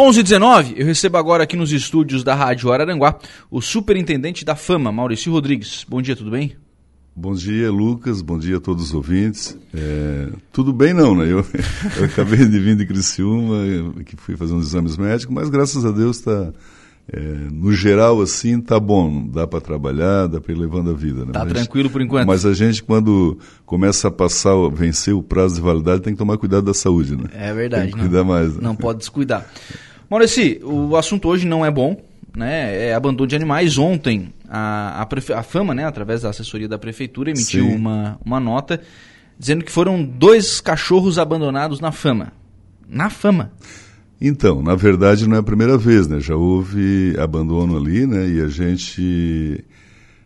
11:19. Eu recebo agora aqui nos estúdios da Rádio Araranguá o superintendente da Fama, Maurício Rodrigues. Bom dia, tudo bem? Bom dia, Lucas. Bom dia a todos os ouvintes. É, tudo bem não, né? Eu, eu, acabei de vir de Criciúma, que fui fazer uns exames médicos, mas graças a Deus está é, no geral, assim, tá bom, dá para trabalhar, dá para ir levando a vida. Né? Tá mas, tranquilo por enquanto. Mas a gente, quando começa a passar, vencer o prazo de validade, tem que tomar cuidado da saúde, né? É verdade. Tem que cuidar não, mais. Né? Não pode descuidar. Maurício, o assunto hoje não é bom, né? É abandono de animais. Ontem, a, a, prefe... a Fama, né, através da assessoria da prefeitura, emitiu uma, uma nota dizendo que foram dois cachorros abandonados na Fama. Na Fama. Então, na verdade não é a primeira vez, né? Já houve abandono ali, né? E a gente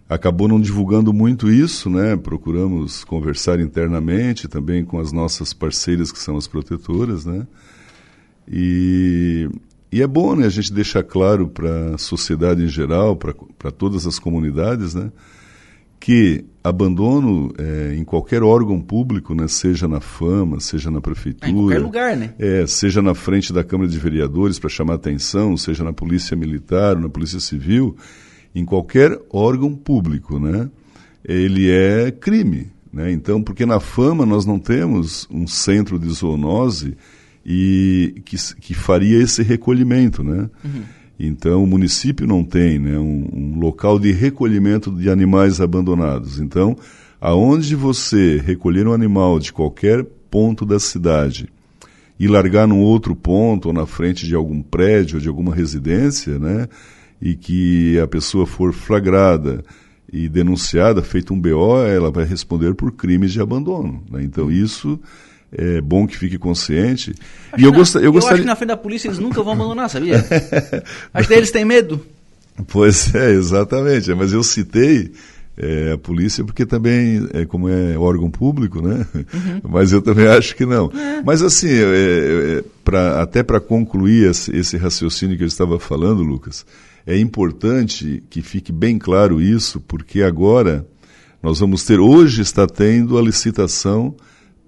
acabou não divulgando muito isso, né? Procuramos conversar internamente também com as nossas parceiras que são as protetoras, né? E, e é bom, né? A gente deixar claro para a sociedade em geral, para todas as comunidades, né? que abandono é, em qualquer órgão público, né, seja na fama, seja na prefeitura, em qualquer lugar, né? É, seja na frente da Câmara de Vereadores para chamar atenção, seja na Polícia Militar, na Polícia Civil, em qualquer órgão público, né, ele é crime, né? Então, porque na fama nós não temos um centro de zoonose e que, que faria esse recolhimento, né? Uhum. Então, o município não tem né, um, um, local de recolhimento de animais abandonados. Então, aonde você recolher um animal de qualquer ponto da cidade e largar num outro ponto ou na frente de algum prédio ou de alguma residência, né, e que a pessoa for flagrada e denunciada, feito um BO, ela vai responder por crimes de abandono. Né? Então, isso é bom que fique consciente. Acho e eu, gost, eu, eu gostaria... acho que na frente da polícia eles nunca vão abandonar, sabia? acho que eles têm medo. Pois é, exatamente. Mas eu citei é, a polícia porque também, é, como é órgão público, né? Uhum. Mas eu também acho que não. É. Mas assim, é, é pra, até para concluir esse, esse raciocínio que eu estava falando, Lucas, é importante que fique bem claro isso, porque agora nós vamos ter, hoje está tendo a licitação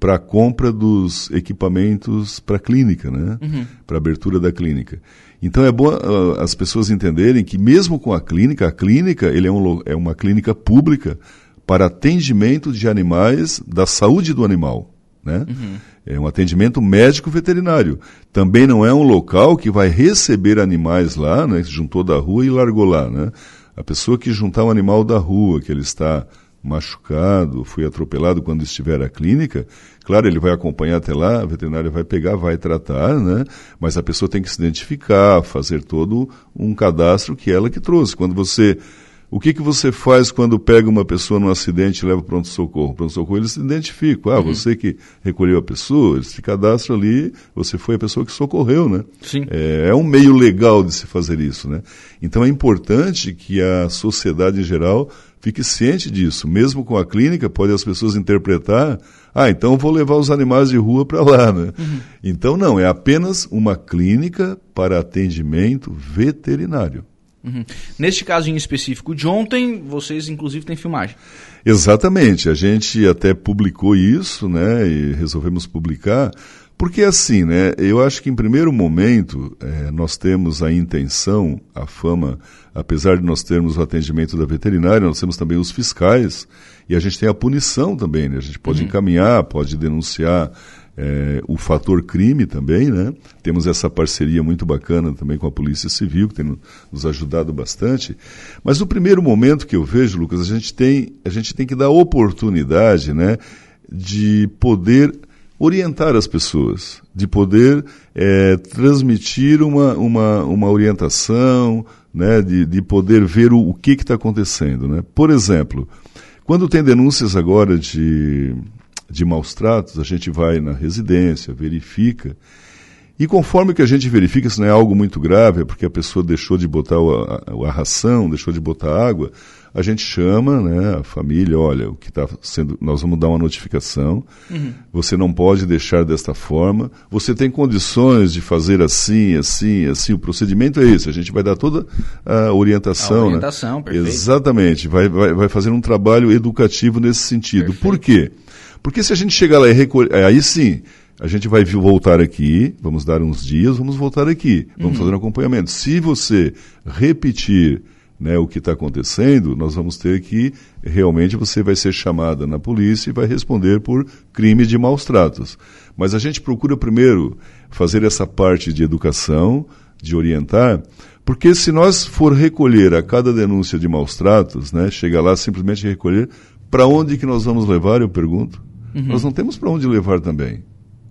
para a compra dos equipamentos para a clínica, né? Uhum. Para abertura da clínica. Então é bom uh, as pessoas entenderem que mesmo com a clínica, a clínica ele é, um, é uma clínica pública para atendimento de animais da saúde do animal, né? Uhum. É um atendimento médico veterinário. Também não é um local que vai receber animais lá, né? Juntou da rua e largou lá, né? A pessoa que juntar um animal da rua, que ele está machucado, foi atropelado quando estiver à clínica, claro, ele vai acompanhar até lá, a veterinária vai pegar, vai tratar, né? Mas a pessoa tem que se identificar, fazer todo um cadastro que ela que trouxe. Quando você o que, que você faz quando pega uma pessoa num acidente e leva para o pronto-socorro? Pronto-socorro, eles se identificam. Ah, uhum. você que recolheu a pessoa, eles se cadastram ali, você foi a pessoa que socorreu, né? Sim. É, é um meio legal de se fazer isso, né? Então é importante que a sociedade em geral fique ciente disso. Mesmo com a clínica, pode as pessoas interpretar, ah, então vou levar os animais de rua para lá, né? Uhum. Então não, é apenas uma clínica para atendimento veterinário. Uhum. Neste caso em específico de ontem, vocês inclusive têm filmagem. Exatamente, a gente até publicou isso, né, e resolvemos publicar, porque assim, né, eu acho que em primeiro momento é, nós temos a intenção, a fama, apesar de nós termos o atendimento da veterinária, nós temos também os fiscais, e a gente tem a punição também, né, a gente pode uhum. encaminhar, pode denunciar é, o fator crime também, né? Temos essa parceria muito bacana também com a Polícia Civil, que tem nos ajudado bastante. Mas no primeiro momento que eu vejo, Lucas, a gente tem, a gente tem que dar oportunidade, né? De poder orientar as pessoas, de poder é, transmitir uma, uma, uma orientação, né? De, de poder ver o, o que está acontecendo, né? Por exemplo, quando tem denúncias agora de de maus tratos, a gente vai na residência, verifica. E conforme que a gente verifica se não é algo muito grave, é porque a pessoa deixou de botar a, a, ração, deixou de botar água, a gente chama né, a família, olha, o que está sendo. Nós vamos dar uma notificação. Uhum. Você não pode deixar desta forma. Você tem condições de fazer assim, assim, assim. O procedimento é esse. A gente vai dar toda a orientação. A né? orientação, né? perfeito. Exatamente. Vai, vai, vai fazer um trabalho educativo nesse sentido. Perfeito. Por quê? Porque se a gente chegar lá e recolher, é, aí sim, a gente vai voltar aqui, vamos dar uns dias, vamos voltar aqui, vamos uhum. fazer um acompanhamento. Se você repetir né, o que está acontecendo, nós vamos ter que realmente você vai ser chamada na polícia e vai responder por crime de maus tratos. Mas a gente procura primeiro fazer essa parte de educação, de orientar, porque se nós for recolher a cada denúncia de maus tratos, né, chega lá simplesmente recolher, para onde que nós vamos levar, eu pergunto? Uhum. Nós não temos para onde levar também.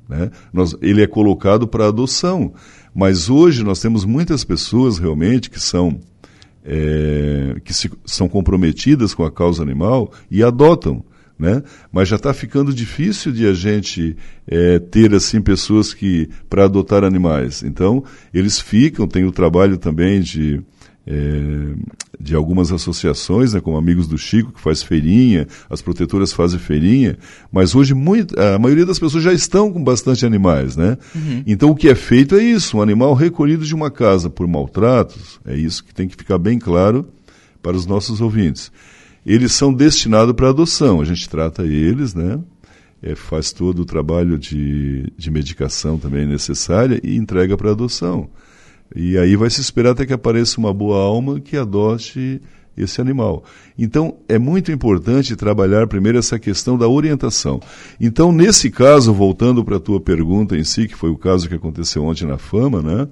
Né? Nós, ele é colocado para adoção. Mas hoje nós temos muitas pessoas realmente que são é, que se, são comprometidas com a causa animal e adotam. Né? Mas já está ficando difícil de a gente é, ter assim pessoas que para adotar animais. Então eles ficam, tem o trabalho também de é, de algumas associações, né, como Amigos do Chico, que faz feirinha, as protetoras fazem feirinha, mas hoje muito, a maioria das pessoas já estão com bastante animais, né? Uhum. Então o que é feito é isso, um animal recolhido de uma casa por maltratos, é isso que tem que ficar bem claro para os nossos ouvintes. Eles são destinados para adoção, a gente trata eles, né? É, faz todo o trabalho de, de medicação também necessária e entrega para adoção. E aí vai se esperar até que apareça uma boa alma que adote esse animal. Então, é muito importante trabalhar primeiro essa questão da orientação. Então, nesse caso, voltando para a tua pergunta em si, que foi o caso que aconteceu ontem na Fama, né?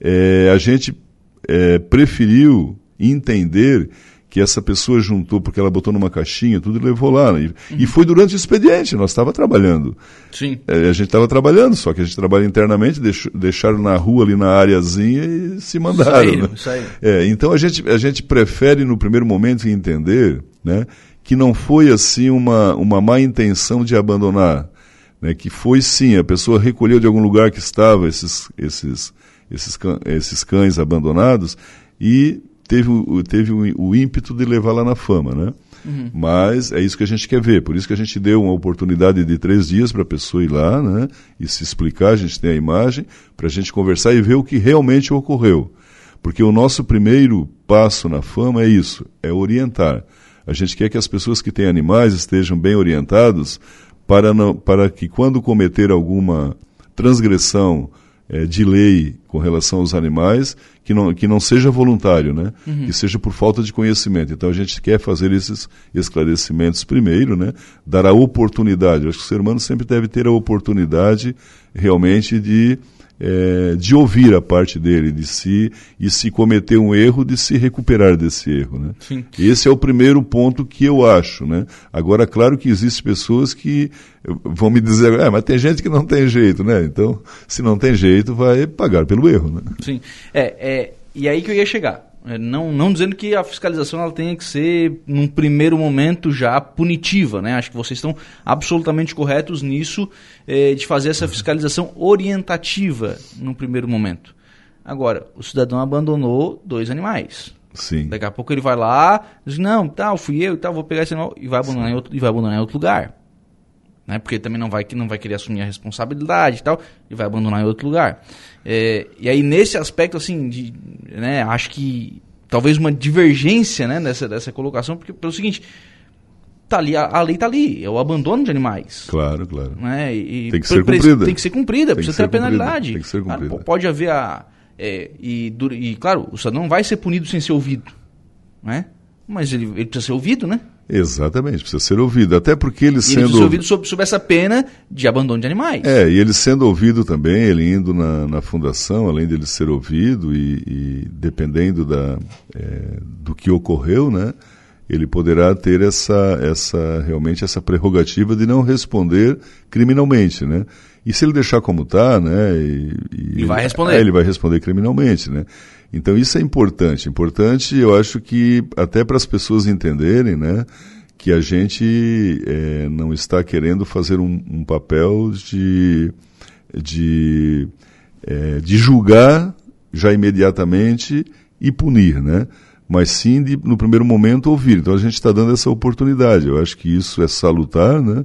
É, a gente é, preferiu entender que essa pessoa juntou porque ela botou numa caixinha, tudo e levou lá. Né? E, uhum. e foi durante o expediente, nós estava trabalhando. Sim. É, a gente estava trabalhando, só que a gente trabalha internamente, deixou, deixaram na rua ali na áreazinha e se mandaram. Saíram, né? saíram. É, então a gente, a gente prefere no primeiro momento entender né, que não foi assim uma, uma má intenção de abandonar. Né, que foi sim, a pessoa recolheu de algum lugar que estava esses, esses, esses, esses cães abandonados e teve, o, teve o, ímpeto de levar lá na fama, né? Uhum. Mas é isso que a gente quer ver. Por isso que a gente deu uma oportunidade de três dias para a pessoa ir lá né, e se explicar. A gente tem a imagem para a gente conversar e ver o que realmente ocorreu. Porque o nosso primeiro passo na fama é isso: é orientar. A gente quer que as pessoas que têm animais estejam bem orientados para, não, para que, quando cometer alguma transgressão é, de lei com relação aos animais que não, que não seja voluntário, né? Uhum. Que seja por falta de conhecimento. Então a gente quer fazer esses esclarecimentos primeiro, né? Dar a oportunidade. Eu acho que o ser humano sempre deve ter a oportunidade realmente de é, de ouvir a parte dele, de se e se cometer um erro, de se recuperar desse erro, né? Sim. Esse é o primeiro ponto que eu acho, né? Agora, claro que existem pessoas que vão me dizer, ah, mas tem gente que não tem jeito, né? Então, se não tem jeito, vai pagar pelo erro, né? Sim. É, é e aí que eu ia chegar. É, não, não dizendo que a fiscalização ela tenha que ser, num primeiro momento, já punitiva. Né? Acho que vocês estão absolutamente corretos nisso, é, de fazer essa fiscalização orientativa num primeiro momento. Agora, o cidadão abandonou dois animais. Sim. Daqui a pouco ele vai lá, diz, não, tá, fui eu e tal, vou pegar esse animal e vai abandonar em outro, e vai abandonar em outro lugar. Né? Porque também não vai, não vai querer assumir a responsabilidade e tal, e vai abandonar em outro lugar. É, e aí, nesse aspecto, assim, de, né, acho que talvez uma divergência né, nessa, dessa colocação, porque pelo seguinte, tá ali, a, a lei está ali, é o abandono de animais. Claro, claro. Né, e, tem que ser cumprida. Tem que ser cumprida, precisa ter a penalidade. Tem que ser cumprida. pode haver a... É, e, e, claro, o cidadão não vai ser punido sem ser ouvido, né? Mas ele, ele precisa ser ouvido, né? Exatamente, precisa ser ouvido. Até porque ele e sendo. Ele precisa ser ouvido sob, sob essa pena de abandono de animais. É, e ele sendo ouvido também, ele indo na, na fundação, além dele ser ouvido e, e dependendo da, é, do que ocorreu, né? Ele poderá ter essa, essa realmente essa prerrogativa de não responder criminalmente, né? E se ele deixar como está, né? E, e ele vai responder. É, ele vai responder criminalmente, né? Então isso é importante. Importante, eu acho que até para as pessoas entenderem, né? Que a gente é, não está querendo fazer um, um papel de, de, é, de julgar já imediatamente e punir, né? Mas sim de, no primeiro momento ouvir. Então a gente está dando essa oportunidade. Eu acho que isso é salutar, né?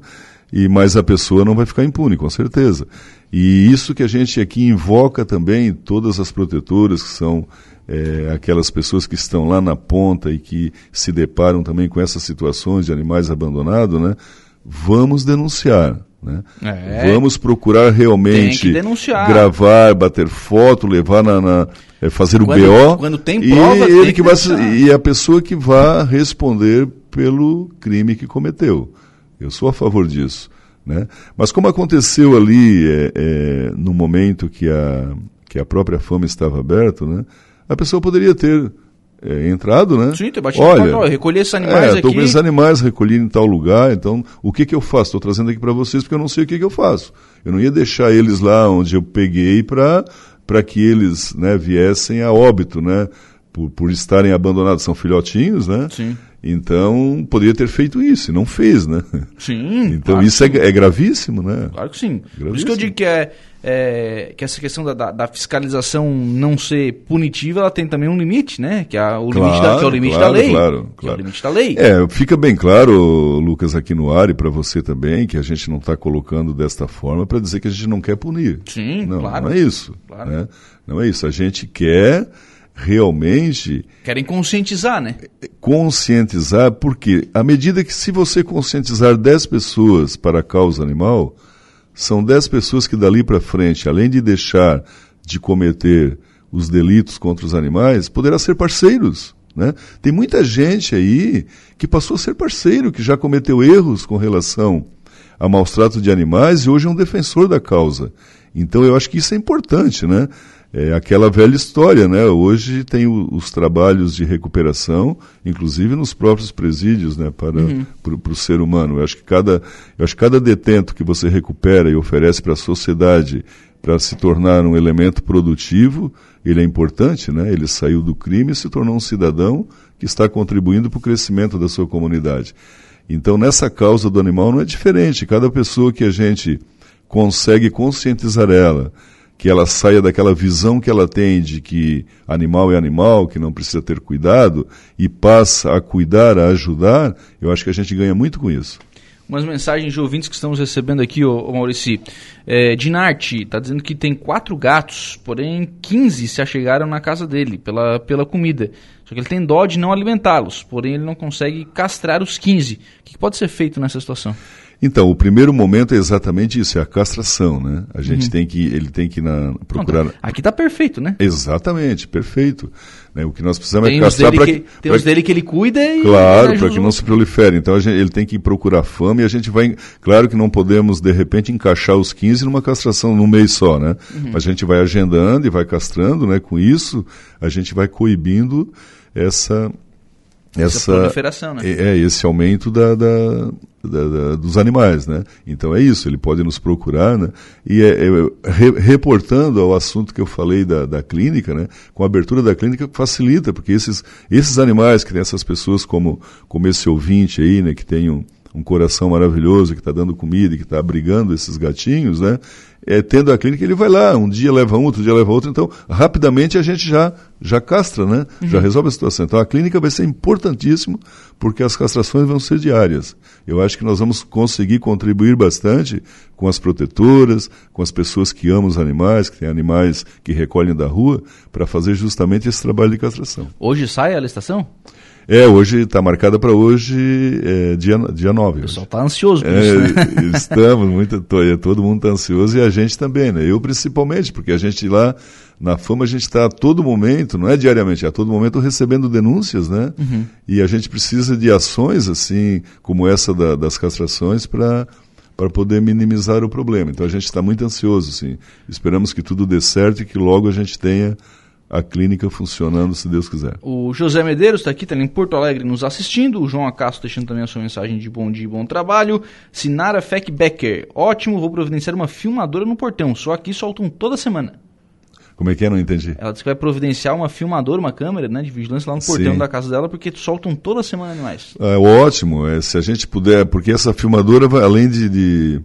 E mais a pessoa não vai ficar impune, com certeza. E isso que a gente aqui invoca também, todas as protetoras, que são é, aquelas pessoas que estão lá na ponta e que se deparam também com essas situações de animais abandonados, né? Vamos denunciar. Né? É. Vamos procurar realmente gravar, bater foto, levar na, na é, fazer o BO. Quando tem prova, e ele que, que vai e a pessoa que vai responder pelo crime que cometeu. Eu sou a favor disso. Né? Mas como aconteceu ali é, é, no momento que a, que a própria fama estava aberta, né? a pessoa poderia ter é, entrado, né? Sim, ter batido Olha, recolher esses animais é, aqui. Estou com esses animais recolhidos em tal lugar, então o que, que eu faço? Estou trazendo aqui para vocês porque eu não sei o que, que eu faço. Eu não ia deixar eles lá onde eu peguei para que eles né, viessem a óbito, né? Por, por estarem abandonados, são filhotinhos, né? Sim. Então, poderia ter feito isso, e não fez, né? Sim. Então, claro isso é, é, gravíssimo, né? Claro que sim. Gravíssimo. Por isso que eu digo que, é, é que essa questão da, da, da, fiscalização não ser punitiva, ela tem também um limite, né? Que, é o, claro, limite da, que é o limite claro, da lei. Claro, claro. É o limite da lei. É, fica bem claro, Lucas, aqui no ar e para você também, que a gente não está colocando desta forma para dizer que a gente não quer punir. Sim, não, claro. Não é isso. Claro. Né? Não é isso. A gente quer realmente. Querem conscientizar, né? Conscientizar, porque à medida que se você conscientizar 10 pessoas para a causa animal, são 10 pessoas que dali para frente, além de deixar de cometer os delitos contra os animais, poderá ser parceiros. Né? Tem muita gente aí que passou a ser parceiro, que já cometeu erros com relação a maus tratos de animais e hoje é um defensor da causa. Então eu acho que isso é importante, né? É aquela velha história, né? Hoje tem o, os trabalhos de recuperação, inclusive nos próprios presídios, né? Para uhum. o ser humano. Eu acho que cada, eu acho que cada detento que você recupera e oferece para a sociedade para se tornar um elemento produtivo, ele é importante, né? Ele saiu do crime e se tornou um cidadão que está contribuindo para o crescimento da sua comunidade. Então, nessa causa do animal não é diferente. Cada pessoa que a gente consegue conscientizar ela, que ela saia daquela visão que ela tem de que animal é animal, que não precisa ter cuidado, e passa a cuidar, a ajudar, eu acho que a gente ganha muito com isso. Umas mensagens de ouvintes que estamos recebendo aqui, ô, ô Maurici. É, Dinarte está dizendo que tem quatro gatos, porém 15 se achegaram na casa dele pela, pela comida. Só que ele tem dó de não alimentá-los, porém ele não consegue castrar os 15. O que pode ser feito nessa situação? Então, o primeiro momento é exatamente isso, é a castração, né? A gente uhum. tem que, ele tem que na, procurar... aqui está perfeito, né? Exatamente, perfeito. Né? O que nós precisamos é tem é castrar para que... Tem os dele que ele cuida e... Claro, para que não se prolifere. Então, gente, ele tem que procurar fama e a gente vai... Claro que não podemos, de repente, encaixar os 15 numa castração num mês só, né? Uhum. A gente vai agendando e vai castrando, né? Com isso, a gente vai coibindo essa essa, proliferação, né? É, é, esse aumento da, da, da, da, dos animais, né? Então é isso, ele pode nos procurar, né? E é, é, re, reportando ao assunto que eu falei da, da clínica, né? Com a abertura da clínica facilita, porque esses, esses animais que tem essas pessoas como, como esse ouvinte aí, né? Que tem um, um coração maravilhoso, que está dando comida, que está abrigando esses gatinhos, né? É, tendo a clínica, ele vai lá, um dia leva um, outro dia leva outro, então rapidamente a gente já, já castra, né? Uhum. Já resolve a situação. Então a clínica vai ser importantíssimo, porque as castrações vão ser diárias. Eu acho que nós vamos conseguir contribuir bastante com as protetoras, com as pessoas que amam os animais, que têm animais que recolhem da rua, para fazer justamente esse trabalho de castração. Hoje sai a licitação? É, hoje está marcada para hoje, é, dia, dia 9. O pessoal está ansioso por é, isso, né? Estamos, muito, todo mundo está ansioso e a gente também, né? Eu principalmente, porque a gente lá na fama a gente está a todo momento, não é diariamente, é a todo momento recebendo denúncias, né? Uhum. E a gente precisa de ações assim, como essa da, das castrações para para poder minimizar o problema. Então a gente está muito ansioso, sim. Esperamos que tudo dê certo e que logo a gente tenha a clínica funcionando, se Deus quiser. O José Medeiros está aqui, está em Porto Alegre nos assistindo. O João Acaso deixando também a sua mensagem de bom dia e bom trabalho. Sinara Feck Becker, ótimo, vou providenciar uma filmadora no portão. Só aqui soltam toda semana. Como é que é? Não entendi. Ela disse que vai providenciar uma filmadora, uma câmera né, de vigilância lá no portão Sim. da casa dela, porque soltam toda semana animais. É ótimo, é, se a gente puder, porque essa filmadora, vai, além de, de,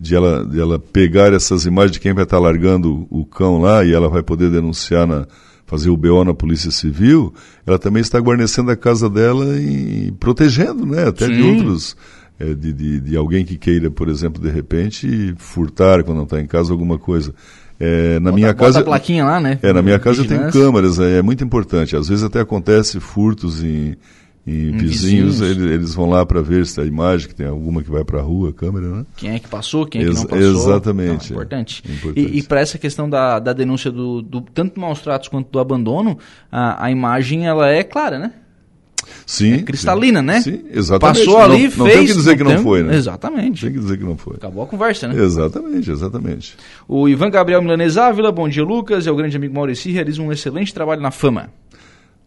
de, ela, de ela pegar essas imagens de quem vai estar largando o cão lá e ela vai poder denunciar na, fazer o BO na Polícia Civil, ela também está guarnecendo a casa dela e protegendo, né? Até Sim. de outros. É, de, de, de, alguém que queira, por exemplo, de repente, furtar quando não está em casa alguma coisa. É, na bota, minha casa. plaquinha lá, né? É, na minha casa eu tenho câmeras, é, é, muito importante. Às vezes até acontece furtos em, em vizinhos, vizinhos. Eles, eles, vão lá para ver se a imagem, que tem alguma que vai para a rua, a câmera, né? Quem é que passou, quem é que Ex não passou. Exatamente. Não, é importante. É importante. E, e para essa questão da, da denúncia do, do tanto do maus tratos quanto do abandono, a, a imagem ela é clara, né? Sim. É cristalina, sim. né? Sim, exatamente. Passou ali, não, fez. Não tem que dizer que não foi, né? Exatamente. Tem que dizer que não foi. Acabou a conversa, né? Exatamente, exatamente. O Ivan Gabriel Milanês Ávila, bom dia, Lucas. É o grande amigo Maurici, realiza um excelente trabalho na fama.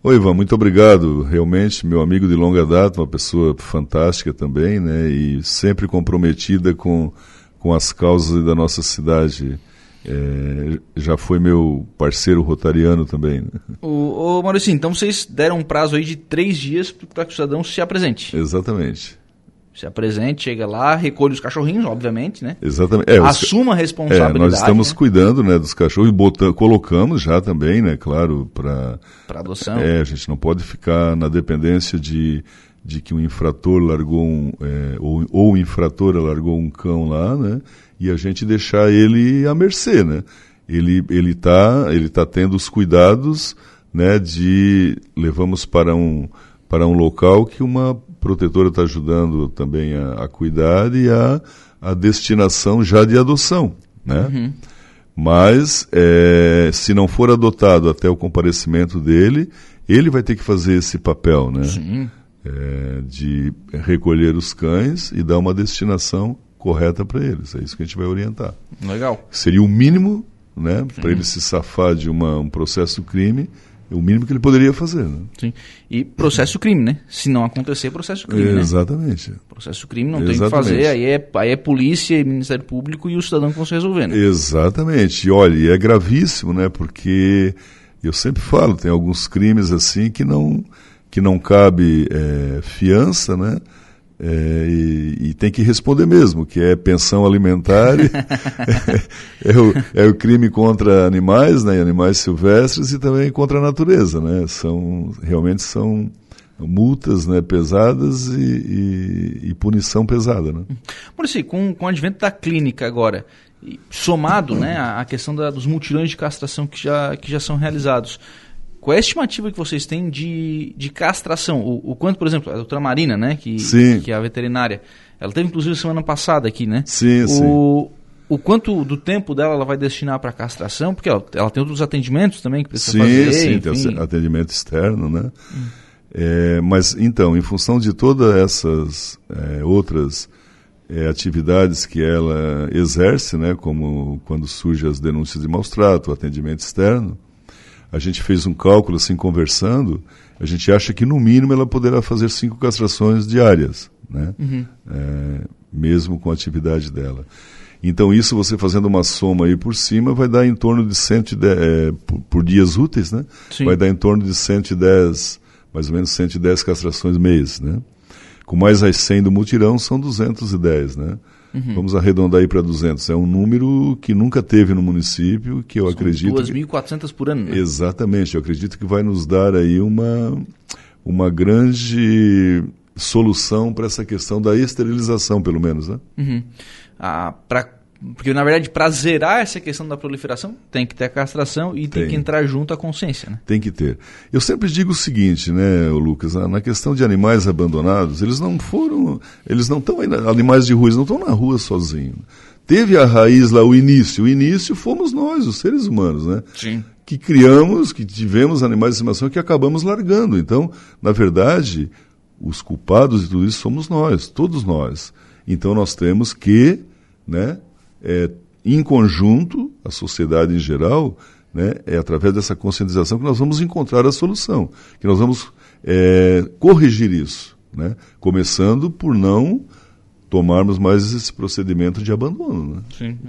Oi, Ivan, muito obrigado. Realmente, meu amigo de longa data, uma pessoa fantástica também, né? E sempre comprometida com, com as causas da nossa cidade. É, já foi meu parceiro rotariano também. Né? O, o Maurício, então vocês deram um prazo aí de três dias para que o cidadão se apresente. Exatamente se apresente, chega lá, recolhe os cachorrinhos, obviamente, né? Exatamente. É, Assuma a responsabilidade. É, nós estamos né? cuidando, né, dos cachorros e botamos, colocamos já também, né, claro, para para adoção. É, a gente não pode ficar na dependência de de que um infrator largou um é, ou, ou infrator largou um cão lá, né? E a gente deixar ele à mercê, né? Ele ele tá ele tá tendo os cuidados, né, de levamos para um para um local que uma protetora está ajudando também a, a, cuidar e a, a destinação já de adoção, né? Uhum. Mas é, se não for adotado até o comparecimento dele, ele vai ter que fazer esse papel, né? Sim. É, de recolher os cães e dar uma destinação correta para eles. É isso que a gente vai orientar. Legal. Seria o mínimo, né, para ele se safar de uma, um processo crime é o mínimo que ele poderia fazer. Né? Sim. E processo crime, né? Se não acontecer, processo crime. Né? Exatamente. Né? Processo crime não Exatamente. tem o que fazer, aí é, aí é polícia e Ministério Público e o cidadão que vão se resolver. Né? Exatamente. E olha, é gravíssimo, né? Porque eu sempre falo, tem alguns crimes assim que não, que não cabe é, fiança, né? É, e, e, tem que responder mesmo, que é pensão alimentar, é, o, é, o, crime contra animais, né, animais silvestres e também contra a natureza, né, são, realmente são multas né, pesadas e, e, e punição pesada. Né. Maurício, com, com o advento da clínica agora, somado né, a, questão da, dos mutirões de castração que já, que já são realizados, qual é a estimativa que vocês têm de, de castração? O, o quanto, por exemplo, a doutora Marina, né, que, sim. que é a veterinária, ela teve inclusive semana passada aqui, né? Sim, o, sim. O quanto do tempo dela ela vai destinar para castração? Porque ela, ela, tem outros atendimentos também que precisa sim, fazer. Sim, tem atendimento externo, né? Hum. É, mas então, em função de todas essas é, outras é, atividades que ela exerce, né, como quando surgem as denúncias de maus trato, o atendimento externo, a gente fez um cálculo assim conversando, a gente acha que no mínimo ela poderá fazer cinco castrações diárias, né? Uhum. É, mesmo com a atividade dela. Então isso você fazendo uma soma aí por cima vai dar em torno de 110, é, por, por, dias úteis, né? Sim. Vai dar em torno de 110, mais ou menos 110 castrações mês, né? Com mais as 100 do mutirão são 210, né? Uhum. Vamos arredondar aí para 200. É um número que nunca teve no município, que eu São acredito... 2.400 por ano, né? Exatamente. Eu acredito que vai nos dar aí uma, uma grande solução para essa questão da esterilização, pelo menos, né? Uhum. Ah, para porque, na verdade, para zerar essa questão da proliferação, tem que ter a castração e tem, tem que entrar junto a consciência. Né? Tem que ter. Eu sempre digo o seguinte, né, Lucas, na questão de animais abandonados, eles não foram, eles não estão animais de rua, eles não estão na rua sozinhos. Teve a raiz lá, o início. O início fomos nós, os seres humanos, né? Sim. Que criamos, que tivemos animais de estimação que acabamos largando. Então, na verdade, os culpados de tudo isso somos nós, todos nós. Então, nós temos que, né, é, em conjunto, a sociedade em geral, né, é através dessa conscientização que nós vamos encontrar a solução, que nós vamos é, corrigir isso, né, começando por não tomarmos mais esse procedimento de abandono. Né? Sim,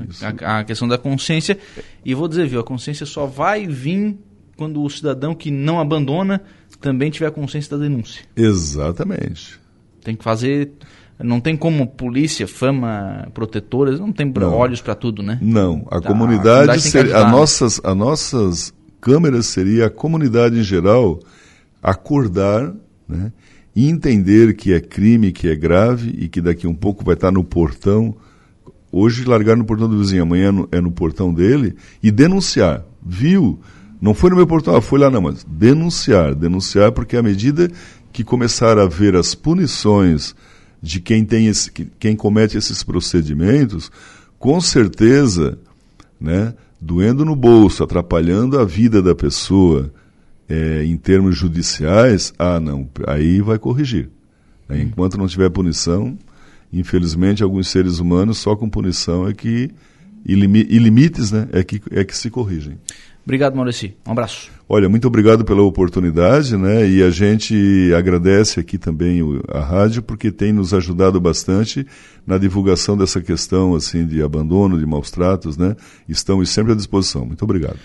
a, a, questão da consciência, e vou dizer, viu, a consciência só vai vir quando o cidadão que não abandona também tiver consciência da denúncia. Exatamente. Tem que fazer não tem como polícia, fama, protetoras, não tem não. olhos para tudo, né? Não, a, a comunidade, a, comunidade seria, a nossas, a nossas câmeras seria a comunidade em geral acordar, né? E entender que é crime, que é grave e que daqui um pouco vai estar no portão. Hoje largar no portão do vizinho, amanhã é no, é no portão dele e denunciar. Viu? Não foi no meu portão, ah, foi lá não, mas denunciar. Denunciar porque à medida que começar a ver as punições de quem, tem esse, quem comete esses procedimentos, com certeza, né, doendo no bolso, atrapalhando a vida da pessoa é, em termos judiciais, ah, não, aí vai corrigir. Aí, enquanto não tiver punição, infelizmente, alguns seres humanos só com punição é que e, limites né, é, que, é que se corrigem. Obrigado, Maurício. Um abraço. Olha, muito obrigado pela oportunidade, né? E a gente agradece aqui também a rádio porque tem nos ajudado bastante na divulgação dessa questão assim de abandono, de maus tratos, né? Estamos sempre à disposição. Muito obrigado.